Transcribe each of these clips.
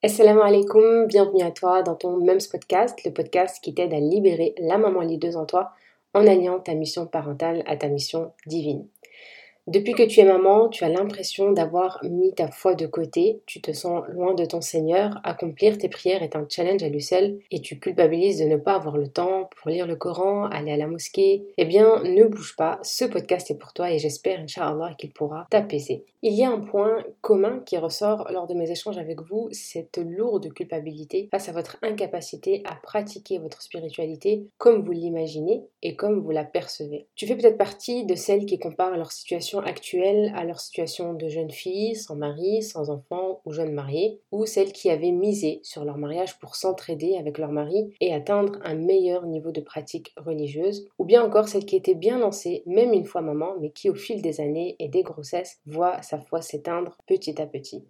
Assalamu alaikum, bienvenue à toi dans ton même podcast, le podcast qui t'aide à libérer la maman lideuse en toi en alliant ta mission parentale à ta mission divine. Depuis que tu es maman, tu as l'impression d'avoir mis ta foi de côté, tu te sens loin de ton Seigneur, accomplir tes prières est un challenge à lui seul et tu culpabilises de ne pas avoir le temps pour lire le Coran, aller à la mosquée. Eh bien, ne bouge pas, ce podcast est pour toi et j'espère, Inch'Allah, qu'il pourra t'apaiser. Il y a un point commun qui ressort lors de mes échanges avec vous, cette lourde culpabilité face à votre incapacité à pratiquer votre spiritualité comme vous l'imaginez et comme vous la percevez. Tu fais peut-être partie de celles qui comparent leur situation actuelle à leur situation de jeune fille, sans mari, sans enfant ou jeune mariée, ou celles qui avaient misé sur leur mariage pour s'entraider avec leur mari et atteindre un meilleur niveau de pratique religieuse, ou bien encore celles qui étaient bien lancées, même une fois maman, mais qui au fil des années et des grossesses voient sa foi s'éteindre petit à petit.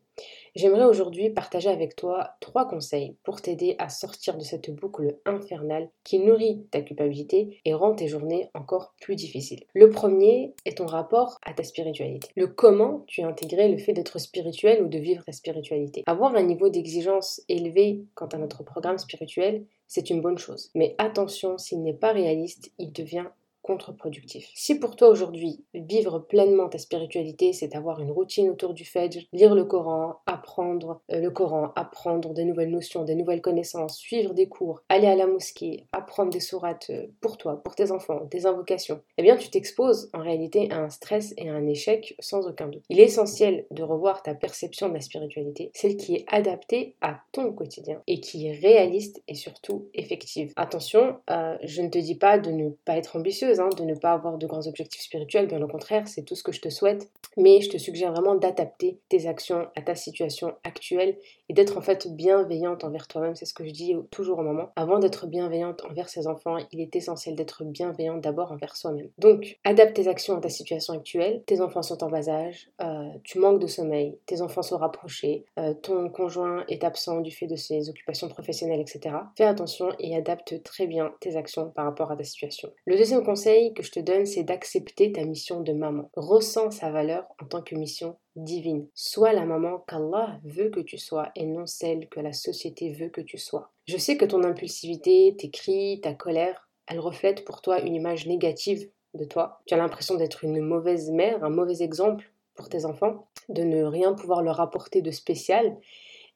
J'aimerais aujourd'hui partager avec toi trois conseils pour t'aider à sortir de cette boucle infernale qui nourrit ta culpabilité et rend tes journées encore plus difficiles. Le premier est ton rapport à ta spiritualité. Le comment tu as intégré le fait d'être spirituel ou de vivre ta spiritualité. Avoir un niveau d'exigence élevé quant à notre programme spirituel, c'est une bonne chose. Mais attention, s'il n'est pas réaliste, il devient contre-productif. Si pour toi aujourd'hui, vivre pleinement ta spiritualité, c'est avoir une routine autour du Fajr, lire le Coran, apprendre euh, le Coran, apprendre des nouvelles notions, des nouvelles connaissances, suivre des cours, aller à la mosquée, apprendre des sourates euh, pour toi, pour tes enfants, des invocations, eh bien tu t'exposes en réalité à un stress et à un échec sans aucun doute. Il est essentiel de revoir ta perception de la spiritualité, celle qui est adaptée à ton quotidien et qui est réaliste et surtout effective. Attention, euh, je ne te dis pas de ne pas être ambitieuse, Hein, de ne pas avoir de grands objectifs spirituels, bien au contraire, c'est tout ce que je te souhaite. Mais je te suggère vraiment d'adapter tes actions à ta situation actuelle et d'être en fait bienveillante envers toi-même. C'est ce que je dis toujours au moment. Avant d'être bienveillante envers ses enfants, il est essentiel d'être bienveillante d'abord envers soi-même. Donc, adapte tes actions à ta situation actuelle. Tes enfants sont en bas âge, euh, tu manques de sommeil, tes enfants sont rapprochés, euh, ton conjoint est absent du fait de ses occupations professionnelles, etc. Fais attention et adapte très bien tes actions par rapport à ta situation. Le deuxième conseil que je te donne, c'est d'accepter ta mission de maman. Ressens sa valeur en tant que mission divine. Sois la maman qu'Allah veut que tu sois et non celle que la société veut que tu sois. Je sais que ton impulsivité, tes cris, ta colère, elle reflète pour toi une image négative de toi. Tu as l'impression d'être une mauvaise mère, un mauvais exemple pour tes enfants, de ne rien pouvoir leur apporter de spécial.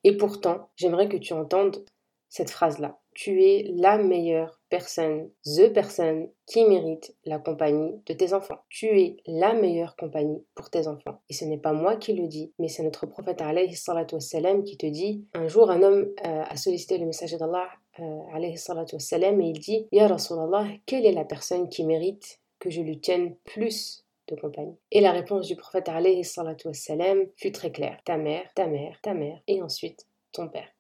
Et pourtant, j'aimerais que tu entendes cette phrase-là. Tu es la meilleure personne, the personne qui mérite la compagnie de tes enfants. Tu es la meilleure compagnie pour tes enfants. Et ce n'est pas moi qui le dis, mais c'est notre prophète alayhi wassalam, qui te dit un jour un homme euh, a sollicité le messager d'Allah euh, et il dit Ya Rasulallah, quelle est la personne qui mérite que je lui tienne plus de compagnie? Et la réponse du prophète alayhi wassalam fut très claire ta mère, ta mère, ta mère, et ensuite ton père.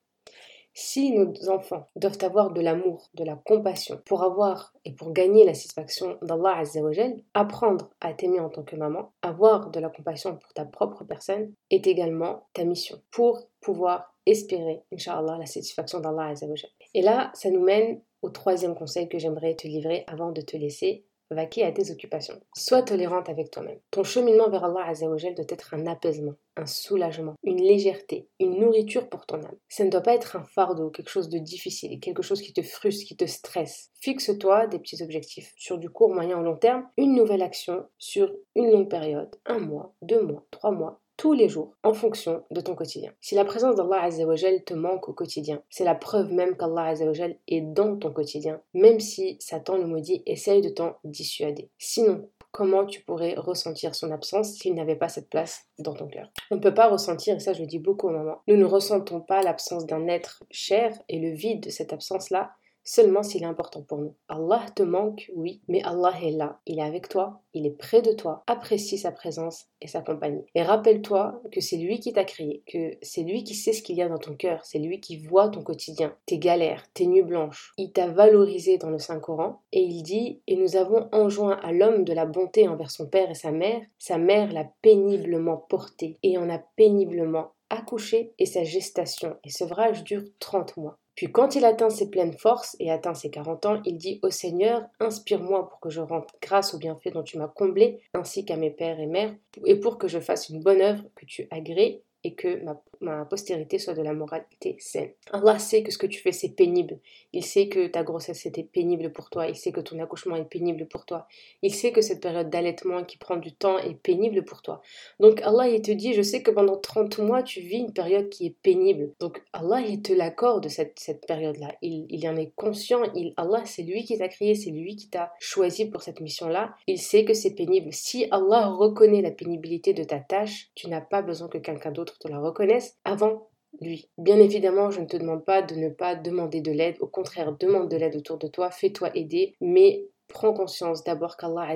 Si nos enfants doivent avoir de l'amour, de la compassion pour avoir et pour gagner la satisfaction d'Allah Azzawajal, apprendre à t'aimer en tant que maman, avoir de la compassion pour ta propre personne est également ta mission pour pouvoir espérer, Inch'Allah, la satisfaction d'Allah Azzawajal. Et là, ça nous mène au troisième conseil que j'aimerais te livrer avant de te laisser vaquer à tes occupations. Sois tolérante avec toi-même. Ton cheminement vers Allah Azzawajal doit être un apaisement, un soulagement, une légèreté, une nourriture pour ton âme. Ça ne doit pas être un fardeau, quelque chose de difficile, quelque chose qui te frustre, qui te stresse. Fixe-toi des petits objectifs sur du court, moyen ou long terme, une nouvelle action sur une longue période, un mois, deux mois, trois mois, tous les jours en fonction de ton quotidien. Si la présence d'Allah Azzawajal te manque au quotidien, c'est la preuve même qu'Allah Azzawajal est dans ton quotidien, même si Satan le maudit essaye de t'en dissuader. Sinon, comment tu pourrais ressentir son absence s'il n'avait pas cette place dans ton cœur? On ne peut pas ressentir, et ça je le dis beaucoup au moment, nous ne ressentons pas l'absence d'un être cher et le vide de cette absence-là seulement s'il est important pour nous. Allah te manque, oui, mais Allah est là, il est avec toi, il est près de toi, apprécie sa présence et sa compagnie. Et rappelle-toi que c'est lui qui t'a créé, que c'est lui qui sait ce qu'il y a dans ton cœur, c'est lui qui voit ton quotidien, tes galères, tes nuits blanches. Il t'a valorisé dans le Saint-Coran et il dit Et nous avons enjoint à l'homme de la bonté envers son père et sa mère, sa mère l'a péniblement porté et en a péniblement accouché et sa gestation et sevrage dure 30 mois. Puis quand il atteint ses pleines forces et atteint ses 40 ans, il dit Ô Seigneur, inspire-moi pour que je rende grâce au bienfait dont tu m'as comblé, ainsi qu'à mes pères et mères, et pour que je fasse une bonne œuvre que tu agrées et que ma, postérité soit de la moralité saine. Allah sait que ce que tu fais c'est pénible. Il sait que ta grossesse était pénible pour toi. Il sait que ton accouchement est pénible pour toi. Il sait que cette période d'allaitement qui prend du temps est pénible pour toi. Donc Allah il te dit, je sais que pendant 30 mois tu vis une période qui est pénible. Donc Allah il te l'accorde cette, cette période-là. Il, il en est conscient. Allah c'est lui qui t'a créé, c'est lui qui t'a choisi pour cette mission-là. Il sait que c'est pénible. Si Allah reconnaît la pénibilité de ta tâche, tu n'as pas besoin que quelqu'un d'autre te la reconnaisse avant lui. Bien évidemment, je ne te demande pas de ne pas demander de l'aide. Au contraire, demande de l'aide autour de toi, fais-toi aider, mais prends conscience d'abord qu'Allah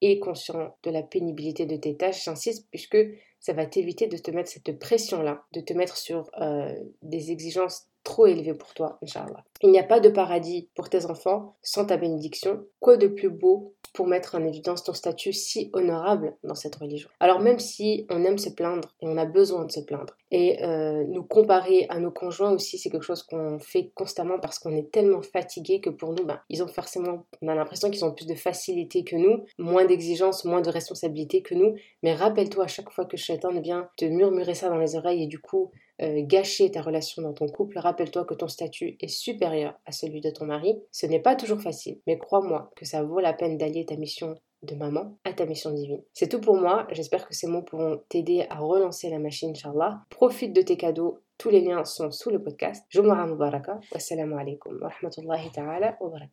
est conscient de la pénibilité de tes tâches. J'insiste puisque ça va t'éviter de te mettre cette pression-là, de te mettre sur euh, des exigences trop élevées pour toi, Inch'Allah. Il n'y a pas de paradis pour tes enfants sans ta bénédiction. Quoi de plus beau pour mettre en évidence ton statut si honorable dans cette religion? Alors même si on aime se plaindre et on a besoin de se plaindre, et euh, nous comparer à nos conjoints aussi, c'est quelque chose qu'on fait constamment parce qu'on est tellement fatigué que pour nous, ben, ils ont forcément, on a l'impression qu'ils ont plus de facilité que nous, moins d'exigences, moins de responsabilité que nous. Mais rappelle-toi à chaque fois que Shaitan vient te murmurer ça dans les oreilles et du coup euh, gâcher ta relation dans ton couple, rappelle-toi que ton statut est supérieur à celui de ton mari. Ce n'est pas toujours facile, mais crois-moi que ça vaut la peine d'allier ta mission de maman à ta mission divine. C'est tout pour moi. J'espère que ces mots pourront t'aider à relancer la machine, Inch'Allah. Profite de tes cadeaux. Tous les liens sont sous le podcast. Mubaraka. Wassalamu alaikum wa rahmatullahi ta'ala wa barakatuh.